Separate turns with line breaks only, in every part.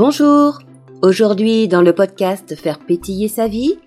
Bonjour Aujourd'hui dans le podcast Faire pétiller sa vie,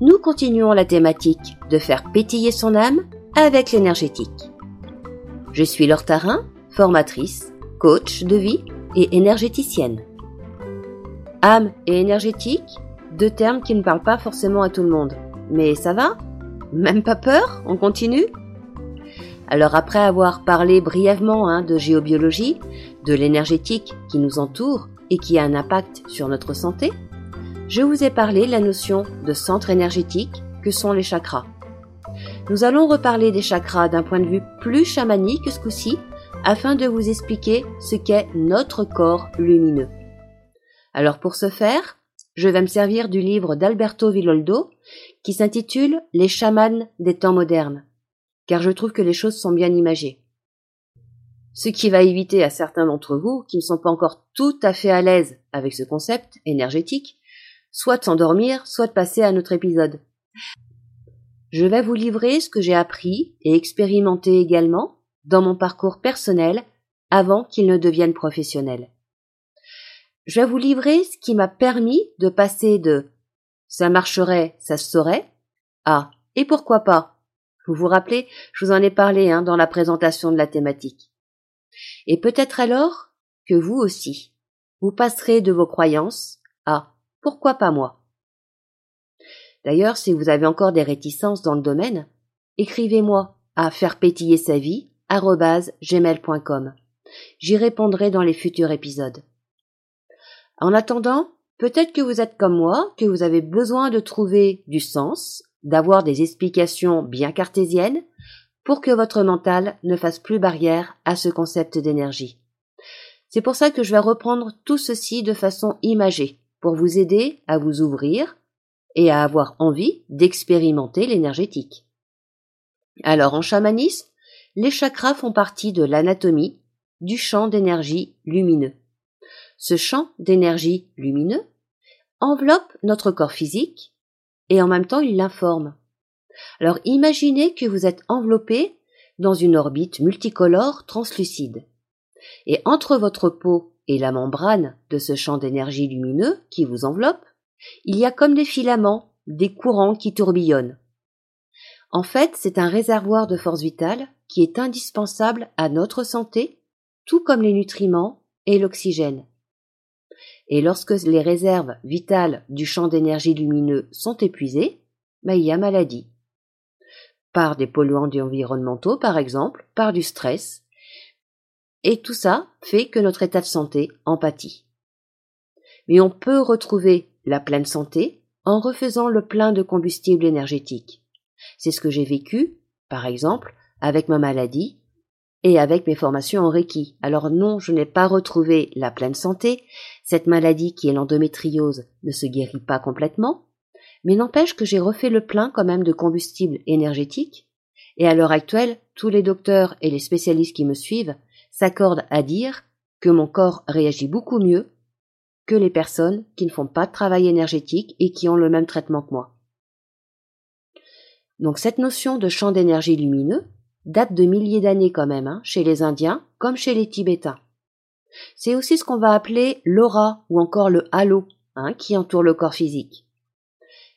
nous continuons la thématique de faire pétiller son âme avec l'énergétique. Je suis Laure Tarin, formatrice, coach de vie et énergéticienne. Âme et énergétique, deux termes qui ne parlent pas forcément à tout le monde. Mais ça va? Même pas peur? On continue? Alors après avoir parlé brièvement hein, de géobiologie, de l'énergétique qui nous entoure et qui a un impact sur notre santé, je vous ai parlé de la notion de centre énergétique que sont les chakras. Nous allons reparler des chakras d'un point de vue plus chamanique ce coup-ci afin de vous expliquer ce qu'est notre corps lumineux. Alors pour ce faire, je vais me servir du livre d'Alberto Villoldo qui s'intitule Les chamans des temps modernes car je trouve que les choses sont bien imagées. Ce qui va éviter à certains d'entre vous, qui ne sont pas encore tout à fait à l'aise avec ce concept énergétique, soit de s'endormir, soit de passer à notre épisode. Je vais vous livrer ce que j'ai appris et expérimenté également dans mon parcours personnel avant qu'il ne devienne professionnel. Je vais vous livrer ce qui m'a permis de passer de ça marcherait, ça se saurait à et pourquoi pas vous vous rappelez, je vous en ai parlé hein, dans la présentation de la thématique. Et peut-être alors que vous aussi, vous passerez de vos croyances à pourquoi pas moi? D'ailleurs, si vous avez encore des réticences dans le domaine, écrivez-moi à faire pétiller sa vie gmail.com. J'y répondrai dans les futurs épisodes. En attendant, peut-être que vous êtes comme moi, que vous avez besoin de trouver du sens d'avoir des explications bien cartésiennes pour que votre mental ne fasse plus barrière à ce concept d'énergie. C'est pour ça que je vais reprendre tout ceci de façon imagée, pour vous aider à vous ouvrir et à avoir envie d'expérimenter l'énergétique. Alors en chamanisme, les chakras font partie de l'anatomie du champ d'énergie lumineux. Ce champ d'énergie lumineux enveloppe notre corps physique et en même temps il l'informe. Alors imaginez que vous êtes enveloppé dans une orbite multicolore translucide. Et entre votre peau et la membrane de ce champ d'énergie lumineux qui vous enveloppe, il y a comme des filaments, des courants qui tourbillonnent. En fait, c'est un réservoir de force vitale qui est indispensable à notre santé, tout comme les nutriments et l'oxygène. Et lorsque les réserves vitales du champ d'énergie lumineux sont épuisées, bah, il y a maladie. Par des polluants environnementaux, par exemple, par du stress. Et tout ça fait que notre état de santé en. Mais on peut retrouver la pleine santé en refaisant le plein de combustible énergétique. C'est ce que j'ai vécu, par exemple, avec ma maladie et avec mes formations en Reiki. Alors non, je n'ai pas retrouvé la pleine santé. Cette maladie qui est l'endométriose ne se guérit pas complètement, mais n'empêche que j'ai refait le plein quand même de combustible énergétique. Et à l'heure actuelle, tous les docteurs et les spécialistes qui me suivent s'accordent à dire que mon corps réagit beaucoup mieux que les personnes qui ne font pas de travail énergétique et qui ont le même traitement que moi. Donc cette notion de champ d'énergie lumineux, date de milliers d'années quand même, hein, chez les Indiens comme chez les Tibétains. C'est aussi ce qu'on va appeler l'aura ou encore le halo hein, qui entoure le corps physique.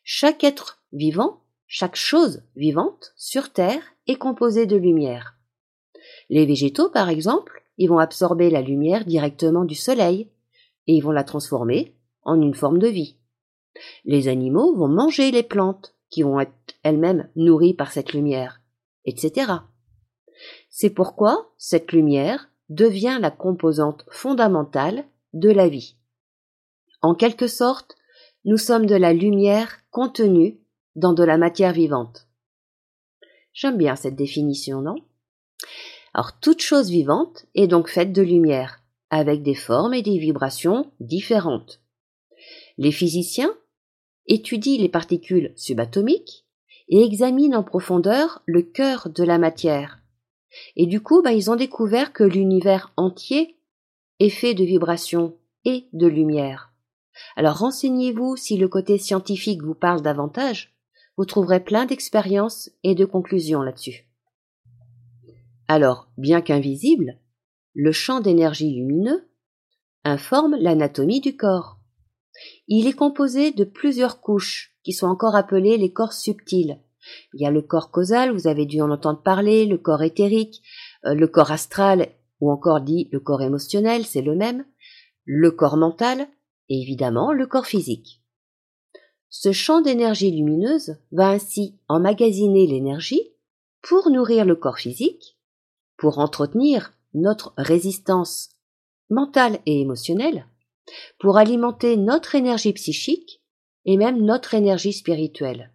Chaque être vivant, chaque chose vivante sur Terre est composée de lumière. Les végétaux, par exemple, ils vont absorber la lumière directement du soleil et ils vont la transformer en une forme de vie. Les animaux vont manger les plantes qui vont être elles-mêmes nourries par cette lumière, etc. C'est pourquoi cette lumière devient la composante fondamentale de la vie. En quelque sorte, nous sommes de la lumière contenue dans de la matière vivante. J'aime bien cette définition, non? Alors toute chose vivante est donc faite de lumière, avec des formes et des vibrations différentes. Les physiciens étudient les particules subatomiques et examinent en profondeur le cœur de la matière, et du coup, bah, ils ont découvert que l'univers entier est fait de vibrations et de lumière. Alors renseignez-vous si le côté scientifique vous parle davantage, vous trouverez plein d'expériences et de conclusions là-dessus. Alors, bien qu'invisible, le champ d'énergie lumineux informe l'anatomie du corps. Il est composé de plusieurs couches qui sont encore appelées les corps subtils. Il y a le corps causal, vous avez dû en entendre parler, le corps éthérique, euh, le corps astral ou encore dit le corps émotionnel, c'est le même, le corps mental et évidemment le corps physique. Ce champ d'énergie lumineuse va ainsi emmagasiner l'énergie pour nourrir le corps physique, pour entretenir notre résistance mentale et émotionnelle, pour alimenter notre énergie psychique et même notre énergie spirituelle.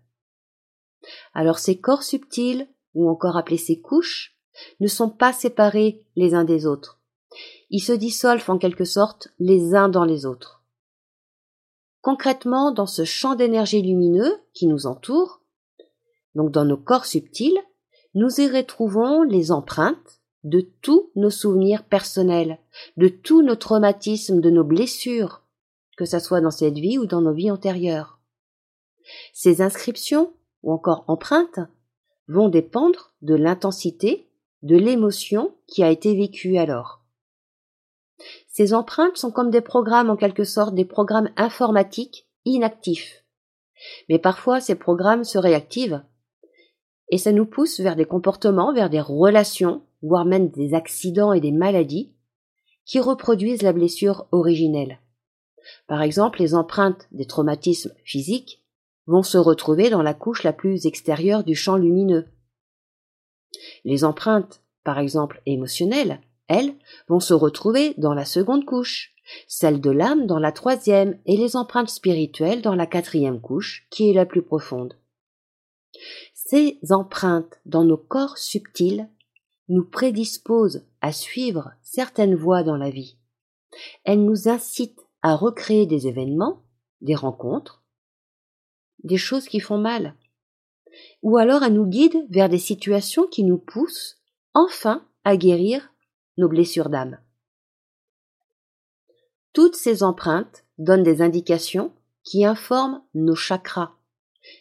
Alors ces corps subtils, ou encore appelés ces couches, ne sont pas séparés les uns des autres. Ils se dissolvent en quelque sorte les uns dans les autres. Concrètement, dans ce champ d'énergie lumineux qui nous entoure, donc dans nos corps subtils, nous y retrouvons les empreintes de tous nos souvenirs personnels, de tous nos traumatismes, de nos blessures, que ce soit dans cette vie ou dans nos vies antérieures. Ces inscriptions, ou encore empreintes, vont dépendre de l'intensité, de l'émotion qui a été vécue alors. Ces empreintes sont comme des programmes en quelque sorte, des programmes informatiques inactifs. Mais parfois ces programmes se réactivent et ça nous pousse vers des comportements, vers des relations, voire même des accidents et des maladies qui reproduisent la blessure originelle. Par exemple, les empreintes des traumatismes physiques vont se retrouver dans la couche la plus extérieure du champ lumineux. Les empreintes, par exemple émotionnelles, elles, vont se retrouver dans la seconde couche, celles de l'âme dans la troisième et les empreintes spirituelles dans la quatrième couche, qui est la plus profonde. Ces empreintes dans nos corps subtils nous prédisposent à suivre certaines voies dans la vie. Elles nous incitent à recréer des événements, des rencontres, des choses qui font mal, ou alors elles nous guident vers des situations qui nous poussent enfin à guérir nos blessures d'âme. Toutes ces empreintes donnent des indications qui informent nos chakras,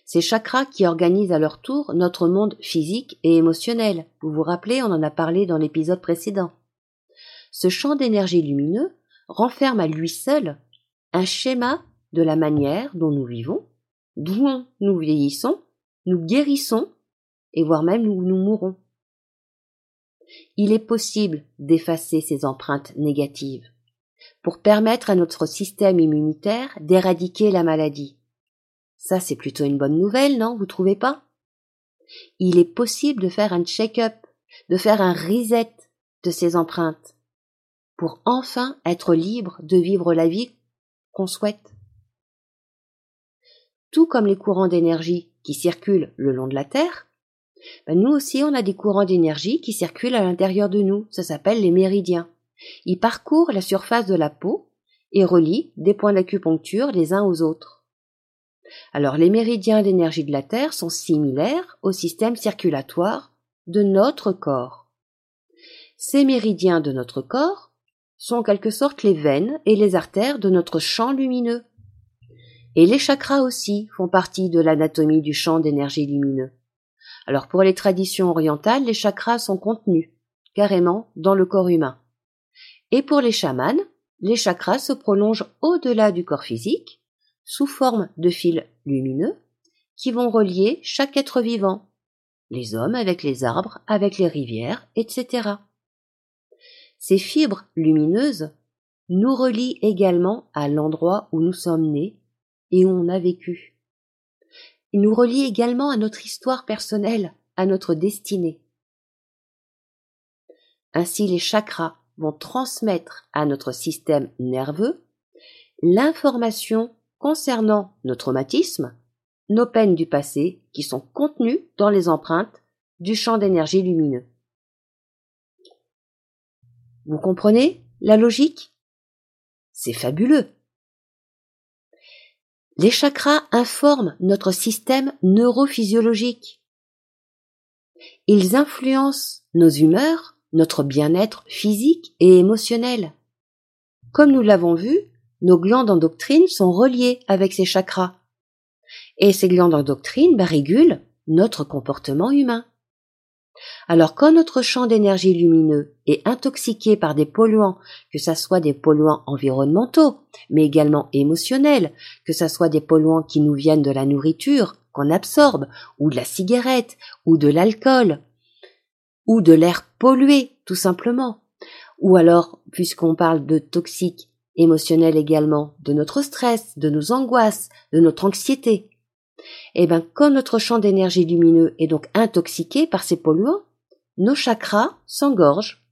ces chakras qui organisent à leur tour notre monde physique et émotionnel. Vous vous rappelez, on en a parlé dans l'épisode précédent. Ce champ d'énergie lumineux renferme à lui seul un schéma de la manière dont nous vivons, d'où nous vieillissons, nous guérissons et voire même nous, nous mourrons. Il est possible d'effacer ces empreintes négatives pour permettre à notre système immunitaire d'éradiquer la maladie. Ça, c'est plutôt une bonne nouvelle, non? Vous trouvez pas? Il est possible de faire un check-up, de faire un reset de ces empreintes pour enfin être libre de vivre la vie qu'on souhaite. Tout comme les courants d'énergie qui circulent le long de la Terre, ben nous aussi on a des courants d'énergie qui circulent à l'intérieur de nous, ça s'appelle les méridiens. Ils parcourent la surface de la peau et relient des points d'acupuncture les uns aux autres. Alors les méridiens d'énergie de la Terre sont similaires au système circulatoire de notre corps. Ces méridiens de notre corps sont en quelque sorte les veines et les artères de notre champ lumineux. Et les chakras aussi font partie de l'anatomie du champ d'énergie lumineux. Alors pour les traditions orientales, les chakras sont contenus carrément dans le corps humain. Et pour les chamans, les chakras se prolongent au-delà du corps physique sous forme de fils lumineux qui vont relier chaque être vivant, les hommes avec les arbres, avec les rivières, etc. Ces fibres lumineuses nous relient également à l'endroit où nous sommes nés et où on a vécu. Ils nous relient également à notre histoire personnelle, à notre destinée. Ainsi les chakras vont transmettre à notre système nerveux l'information concernant nos traumatismes, nos peines du passé qui sont contenues dans les empreintes du champ d'énergie lumineux. Vous comprenez la logique? C'est fabuleux. Les chakras informent notre système neurophysiologique. Ils influencent nos humeurs, notre bien-être physique et émotionnel. Comme nous l'avons vu, nos glandes endocrines sont reliées avec ces chakras. Et ces glandes endocrines bah, régulent notre comportement humain. Alors quand notre champ d'énergie lumineux est intoxiqué par des polluants, que ce soit des polluants environnementaux, mais également émotionnels, que ce soit des polluants qui nous viennent de la nourriture qu'on absorbe, ou de la cigarette, ou de l'alcool, ou de l'air pollué, tout simplement, ou alors, puisqu'on parle de toxiques émotionnels également, de notre stress, de nos angoisses, de notre anxiété, eh bien, quand notre champ d'énergie lumineux est donc intoxiqué par ces polluants, nos chakras s'engorgent,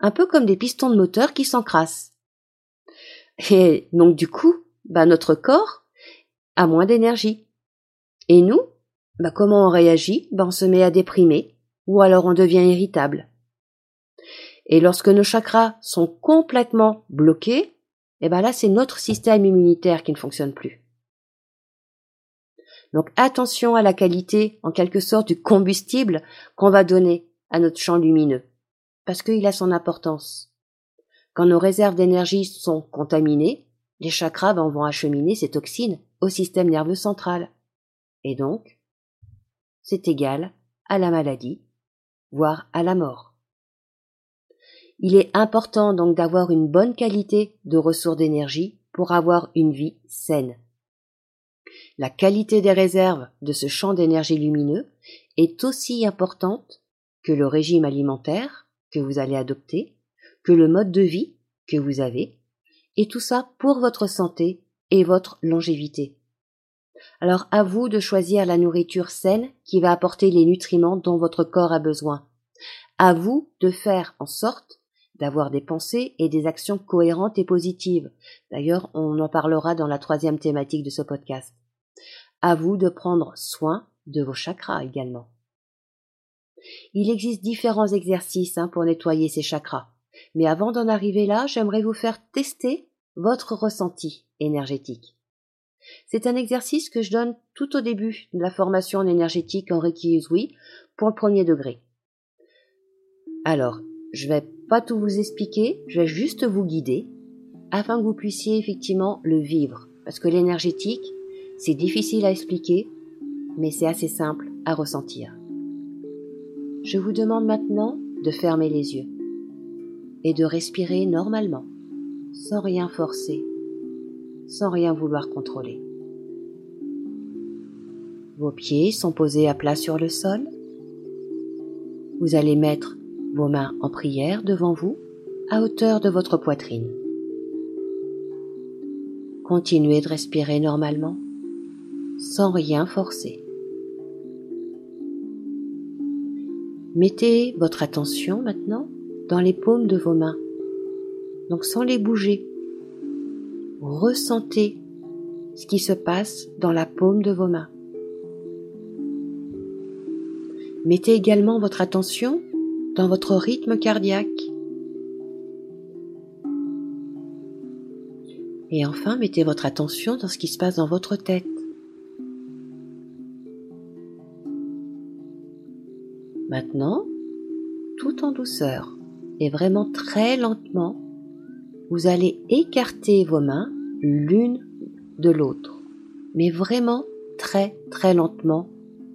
un peu comme des pistons de moteur qui s'encrassent. Et donc, du coup, bah, notre corps a moins d'énergie. Et nous, bah, comment on réagit? Bah, On se met à déprimer, ou alors on devient irritable. Et lorsque nos chakras sont complètement bloqués, eh ben là, c'est notre système immunitaire qui ne fonctionne plus. Donc attention à la qualité, en quelque sorte, du combustible qu'on va donner à notre champ lumineux, parce qu'il a son importance. Quand nos réserves d'énergie sont contaminées, les chakras ben, vont acheminer ces toxines au système nerveux central. Et donc, c'est égal à la maladie, voire à la mort. Il est important donc d'avoir une bonne qualité de ressources d'énergie pour avoir une vie saine. La qualité des réserves de ce champ d'énergie lumineux est aussi importante que le régime alimentaire que vous allez adopter, que le mode de vie que vous avez, et tout ça pour votre santé et votre longévité. Alors à vous de choisir la nourriture saine qui va apporter les nutriments dont votre corps a besoin. À vous de faire en sorte d'avoir des pensées et des actions cohérentes et positives. D'ailleurs, on en parlera dans la troisième thématique de ce podcast. À vous de prendre soin de vos chakras également. Il existe différents exercices hein, pour nettoyer ces chakras. Mais avant d'en arriver là, j'aimerais vous faire tester votre ressenti énergétique. C'est un exercice que je donne tout au début de la formation en énergétique en Reiki Usui pour le premier degré. Alors, je vais pas tout vous expliquer, je vais juste vous guider afin que vous puissiez effectivement le vivre. Parce que l'énergétique, c'est difficile à expliquer, mais c'est assez simple à ressentir. Je vous demande maintenant de fermer les yeux et de respirer normalement, sans rien forcer, sans rien vouloir contrôler. Vos pieds sont posés à plat sur le sol. Vous allez mettre vos mains en prière devant vous, à hauteur de votre poitrine. Continuez de respirer normalement, sans rien forcer. Mettez votre attention maintenant dans les paumes de vos mains, donc sans les bouger. Ressentez ce qui se passe dans la paume de vos mains. Mettez également votre attention dans votre rythme cardiaque. Et enfin, mettez votre attention dans ce qui se passe dans votre tête. Maintenant, tout en douceur et vraiment très lentement, vous allez écarter vos mains l'une de l'autre, mais vraiment très très lentement,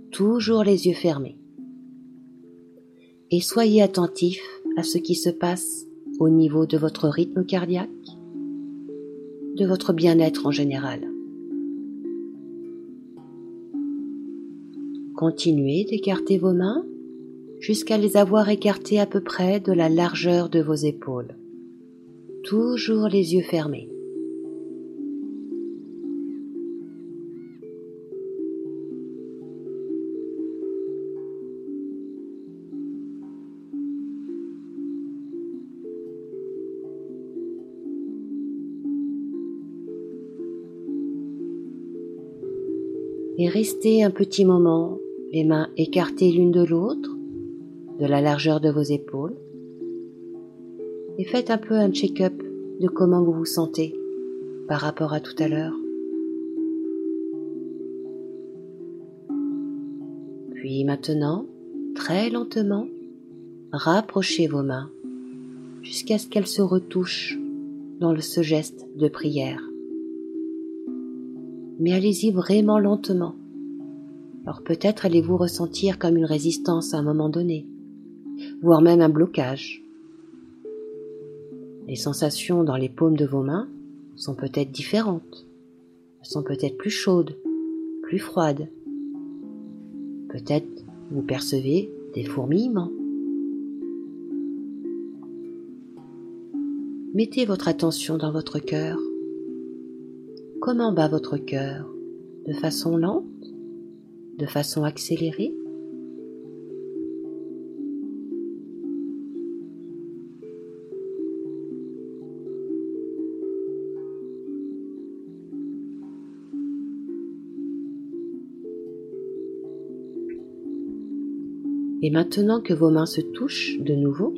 toujours les yeux fermés. Et soyez attentif à ce qui se passe au niveau de votre rythme cardiaque, de votre bien-être en général. Continuez d'écarter vos mains jusqu'à les avoir écartés à peu près de la largeur de vos épaules. Toujours les yeux fermés. Et restez un petit moment, les mains écartées l'une de l'autre, de la largeur de vos épaules et faites un peu un check-up de comment vous vous sentez par rapport à tout à l'heure. Puis maintenant, très lentement, rapprochez vos mains jusqu'à ce qu'elles se retouchent dans ce geste de prière. Mais allez-y vraiment lentement. Alors peut-être allez-vous ressentir comme une résistance à un moment donné voire même un blocage. Les sensations dans les paumes de vos mains sont peut-être différentes. Elles sont peut-être plus chaudes, plus froides. Peut-être vous percevez des fourmillements. Mettez votre attention dans votre cœur. Comment bat votre cœur De façon lente De façon accélérée Et maintenant que vos mains se touchent de nouveau,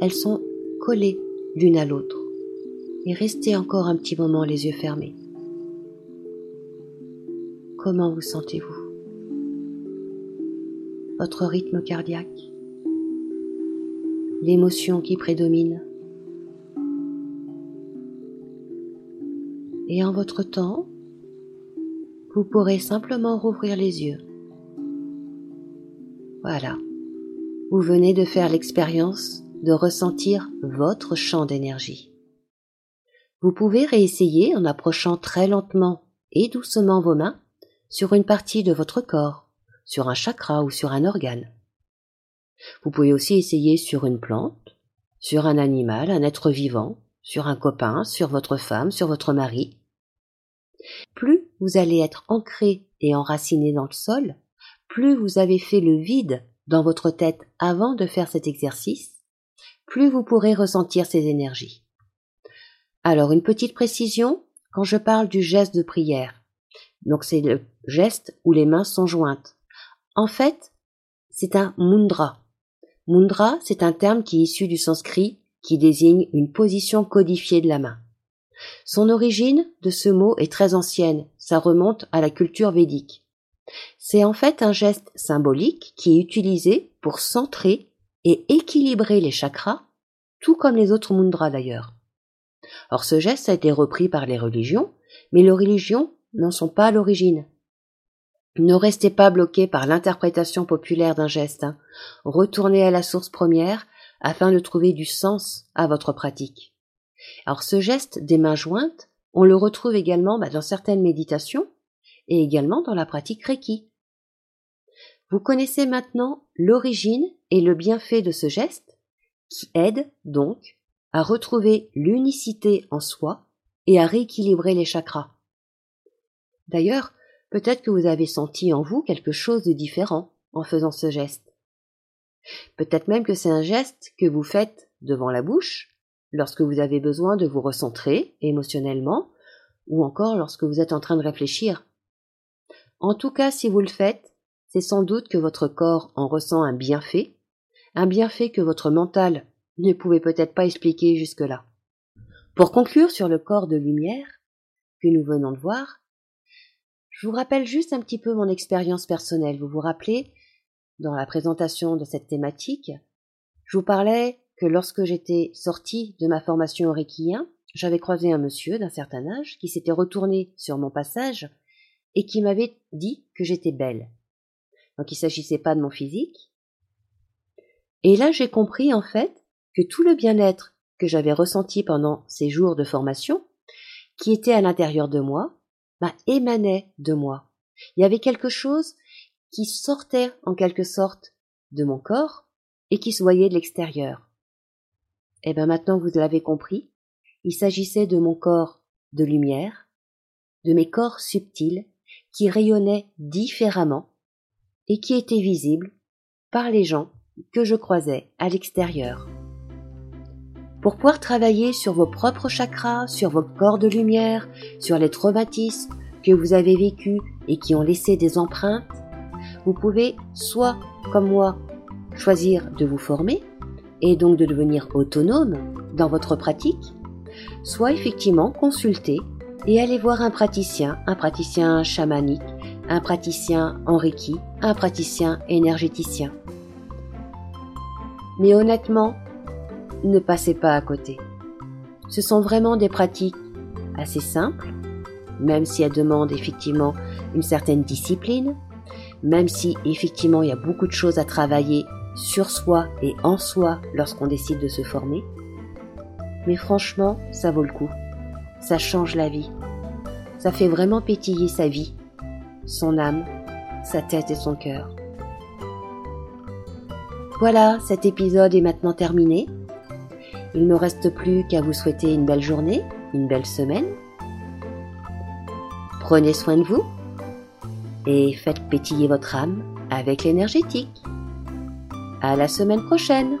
elles sont collées l'une à l'autre. Et restez encore un petit moment les yeux fermés. Comment vous sentez-vous? Votre rythme cardiaque? L'émotion qui prédomine? Et en votre temps, vous pourrez simplement rouvrir les yeux voilà. Vous venez de faire l'expérience de ressentir votre champ d'énergie. Vous pouvez réessayer en approchant très lentement et doucement vos mains sur une partie de votre corps, sur un chakra ou sur un organe. Vous pouvez aussi essayer sur une plante, sur un animal, un être vivant, sur un copain, sur votre femme, sur votre mari. Plus vous allez être ancré et enraciné dans le sol, plus vous avez fait le vide dans votre tête avant de faire cet exercice, plus vous pourrez ressentir ces énergies. Alors une petite précision quand je parle du geste de prière. Donc c'est le geste où les mains sont jointes. En fait, c'est un mudra. Mudra, c'est un terme qui est issu du sanskrit qui désigne une position codifiée de la main. Son origine de ce mot est très ancienne, ça remonte à la culture védique. C'est en fait un geste symbolique qui est utilisé pour centrer et équilibrer les chakras, tout comme les autres mudras d'ailleurs. Or ce geste a été repris par les religions, mais les religions n'en sont pas à l'origine. Ne restez pas bloqué par l'interprétation populaire d'un geste. Hein. Retournez à la source première afin de trouver du sens à votre pratique. Alors ce geste des mains jointes, on le retrouve également bah, dans certaines méditations, et également dans la pratique Reiki. Vous connaissez maintenant l'origine et le bienfait de ce geste qui aide donc à retrouver l'unicité en soi et à rééquilibrer les chakras. D'ailleurs, peut-être que vous avez senti en vous quelque chose de différent en faisant ce geste. Peut-être même que c'est un geste que vous faites devant la bouche lorsque vous avez besoin de vous recentrer émotionnellement ou encore lorsque vous êtes en train de réfléchir en tout cas, si vous le faites, c'est sans doute que votre corps en ressent un bienfait, un bienfait que votre mental ne pouvait peut-être pas expliquer jusque-là. Pour conclure sur le corps de lumière que nous venons de voir, je vous rappelle juste un petit peu mon expérience personnelle. Vous vous rappelez, dans la présentation de cette thématique, je vous parlais que lorsque j'étais sortie de ma formation au j'avais croisé un monsieur d'un certain âge qui s'était retourné sur mon passage et qui m'avait dit que j'étais belle. Donc il s'agissait pas de mon physique. Et là j'ai compris en fait que tout le bien-être que j'avais ressenti pendant ces jours de formation, qui était à l'intérieur de moi, bah, émanait de moi. Il y avait quelque chose qui sortait en quelque sorte de mon corps et qui se voyait de l'extérieur. Eh bien maintenant vous l'avez compris, il s'agissait de mon corps de lumière, de mes corps subtils qui rayonnait différemment et qui était visible par les gens que je croisais à l'extérieur. Pour pouvoir travailler sur vos propres chakras, sur vos corps de lumière, sur les traumatismes que vous avez vécus et qui ont laissé des empreintes, vous pouvez soit, comme moi, choisir de vous former et donc de devenir autonome dans votre pratique, soit effectivement consulter et aller voir un praticien, un praticien chamanique, un praticien en un praticien énergéticien. Mais honnêtement, ne passez pas à côté. Ce sont vraiment des pratiques assez simples, même si elles demandent effectivement une certaine discipline, même si effectivement il y a beaucoup de choses à travailler sur soi et en soi lorsqu'on décide de se former. Mais franchement, ça vaut le coup. Ça change la vie. Ça fait vraiment pétiller sa vie, son âme, sa tête et son cœur. Voilà, cet épisode est maintenant terminé. Il ne reste plus qu'à vous souhaiter une belle journée, une belle semaine. Prenez soin de vous et faites pétiller votre âme avec l'énergétique. À la semaine prochaine!